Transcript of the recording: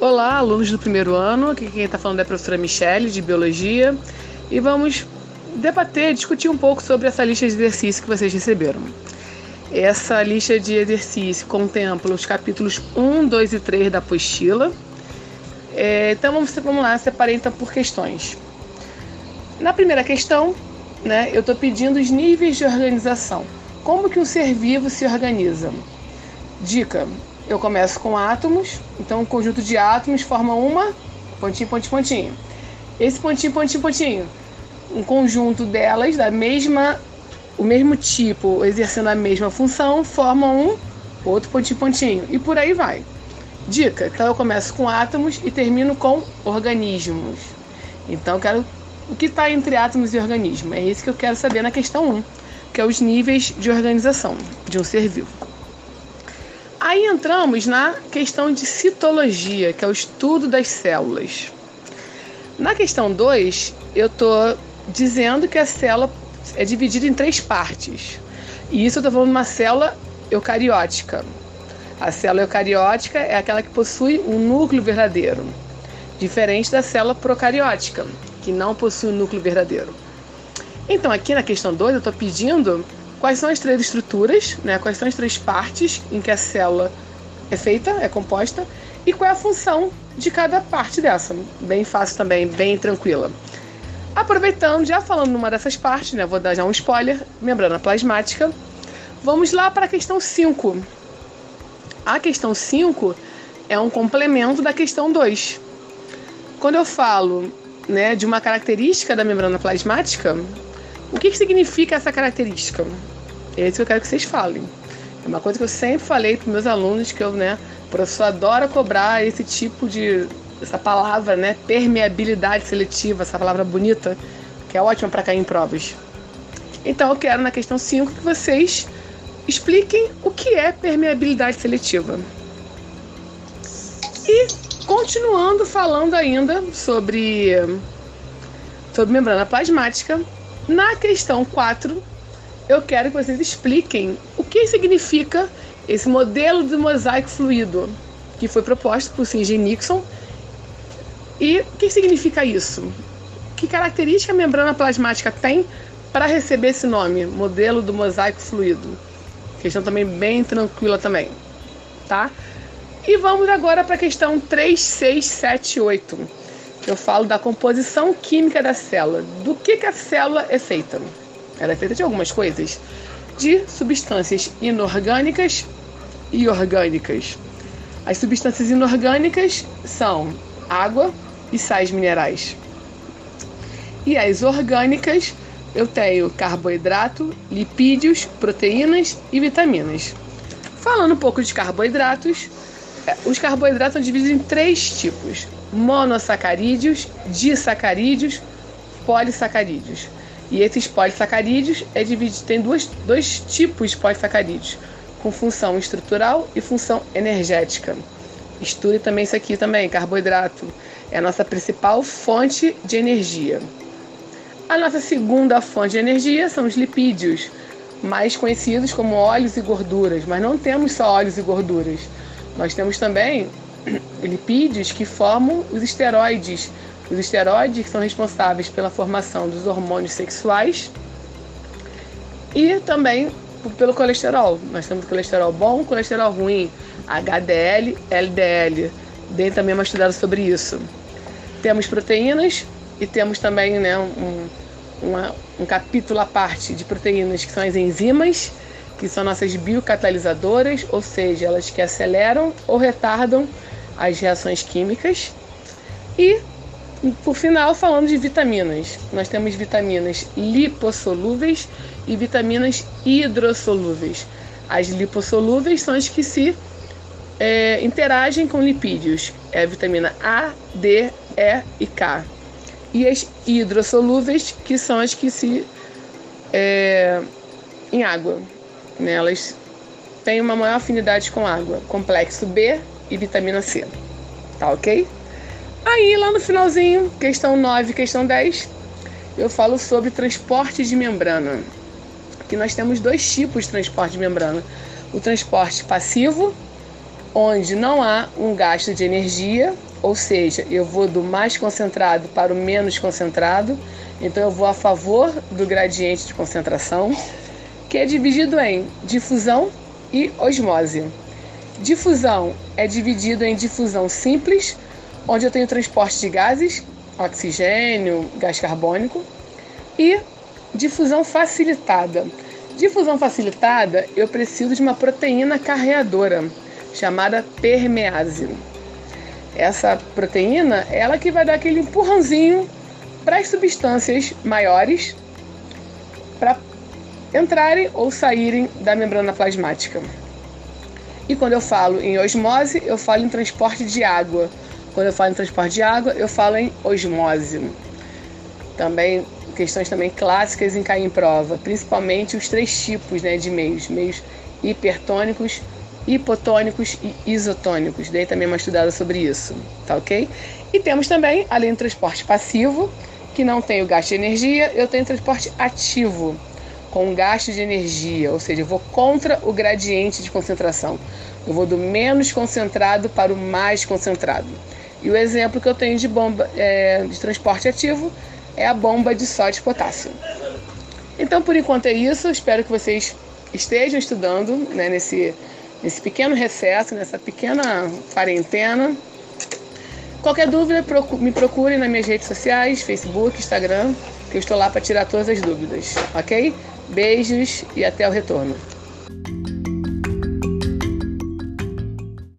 Olá, alunos do primeiro ano. Aqui quem está falando é a professora Michele, de Biologia. E vamos debater, discutir um pouco sobre essa lista de exercícios que vocês receberam. Essa lista de exercício contempla os capítulos 1, 2 e 3 da apostila. É, então vamos, vamos lá, separei então por questões. Na primeira questão, né, eu estou pedindo os níveis de organização. Como que um ser vivo se organiza? Dica: eu começo com átomos, então um conjunto de átomos forma uma pontinho, pontinho, pontinho. Esse pontinho, pontinho, pontinho, um conjunto delas da mesma, o mesmo tipo, exercendo a mesma função, forma um outro pontinho, pontinho e por aí vai. Dica: então eu começo com átomos e termino com organismos. Então eu quero o que está entre átomos e organismo. É isso que eu quero saber na questão 1, que é os níveis de organização de um ser vivo. Aí entramos na questão de citologia, que é o estudo das células. Na questão 2, eu estou dizendo que a célula é dividida em três partes. E isso eu estou falando de uma célula eucariótica. A célula eucariótica é aquela que possui um núcleo verdadeiro, diferente da célula procariótica, que não possui um núcleo verdadeiro. Então, aqui na questão 2, eu estou pedindo quais são as três estruturas, né? quais são as três partes em que a célula é feita, é composta, e qual é a função de cada parte dessa. Bem fácil também, bem tranquila. Aproveitando, já falando numa dessas partes, né? vou dar já um spoiler, membrana plasmática. Vamos lá para a questão 5. A questão 5 é um complemento da questão 2. Quando eu falo né, de uma característica da membrana plasmática, o que, que significa essa característica? É isso que eu quero que vocês falem. É uma coisa que eu sempre falei para meus alunos que eu, né, professor adora cobrar esse tipo de essa palavra, né, permeabilidade seletiva, essa palavra bonita, que é ótima para cair em provas. Então eu quero na questão 5 que vocês expliquem o que é permeabilidade seletiva. E continuando falando ainda sobre sobre membrana plasmática, na questão 4, eu quero que vocês expliquem o que significa esse modelo de mosaico fluido que foi proposto por Singer Nixon e o que significa isso? Que característica a membrana plasmática tem para receber esse nome, modelo do mosaico fluido? Questão também bem tranquila também, tá? E vamos agora para a questão 3, 6, 7, 8 eu falo da composição química da célula. Do que, que a célula é feita? Ela é feita de algumas coisas. De substâncias inorgânicas e orgânicas. As substâncias inorgânicas são água e sais minerais. E as orgânicas, eu tenho carboidrato, lipídios, proteínas e vitaminas. Falando um pouco de carboidratos, é, os carboidratos são divididos em três tipos: monossacarídeos, disacarídeos, polissacarídeos. E esses polissacarídeos é dividido, tem duas, dois tipos de polissacarídeos, com função estrutural e função energética. Estude também isso aqui também, carboidrato é a nossa principal fonte de energia. A nossa segunda fonte de energia são os lipídios, mais conhecidos como óleos e gorduras, mas não temos só óleos e gorduras. Nós temos também lipídios que formam os esteroides. Os esteroides são responsáveis pela formação dos hormônios sexuais e também pelo colesterol. Nós temos colesterol bom, colesterol ruim, HDL, LDL. Dei também uma estudada sobre isso. Temos proteínas e temos também né, um, uma, um capítulo à parte de proteínas que são as enzimas, que são nossas biocatalisadoras, ou seja, elas que aceleram ou retardam as reações químicas. E, por final, falando de vitaminas. Nós temos vitaminas lipossolúveis e vitaminas hidrossolúveis. As lipossolúveis são as que se é, interagem com lipídios. É a vitamina A, D, E e K. E as hidrossolúveis, que são as que se é, em água. Né? Elas têm uma maior afinidade com água. Complexo B e vitamina C. Tá ok? Aí lá no finalzinho, questão 9 questão 10, eu falo sobre transporte de membrana. Que nós temos dois tipos de transporte de membrana: o transporte passivo onde não há um gasto de energia, ou seja, eu vou do mais concentrado para o menos concentrado, então eu vou a favor do gradiente de concentração, que é dividido em difusão e osmose. Difusão é dividido em difusão simples, onde eu tenho transporte de gases, oxigênio, gás carbônico, e difusão facilitada. Difusão facilitada, eu preciso de uma proteína carreadora chamada permease. Essa proteína, ela que vai dar aquele empurrãozinho para as substâncias maiores para entrarem ou saírem da membrana plasmática. E quando eu falo em osmose, eu falo em transporte de água. Quando eu falo em transporte de água, eu falo em osmose. Também questões também clássicas em cair em prova, principalmente os três tipos né, de meios, meios hipertônicos, hipotônicos e isotônicos. Dei também uma estudada sobre isso, tá ok? E temos também, além do transporte passivo, que não tem o gasto de energia, eu tenho transporte ativo, com gasto de energia, ou seja, eu vou contra o gradiente de concentração. Eu vou do menos concentrado para o mais concentrado. E o exemplo que eu tenho de bomba é, de transporte ativo é a bomba de sódio e potássio. Então, por enquanto é isso. Espero que vocês estejam estudando né, nesse, nesse pequeno recesso, nessa pequena quarentena. Qualquer dúvida, me procurem nas minhas redes sociais, Facebook, Instagram, que eu estou lá para tirar todas as dúvidas, ok? Beijos e até o retorno.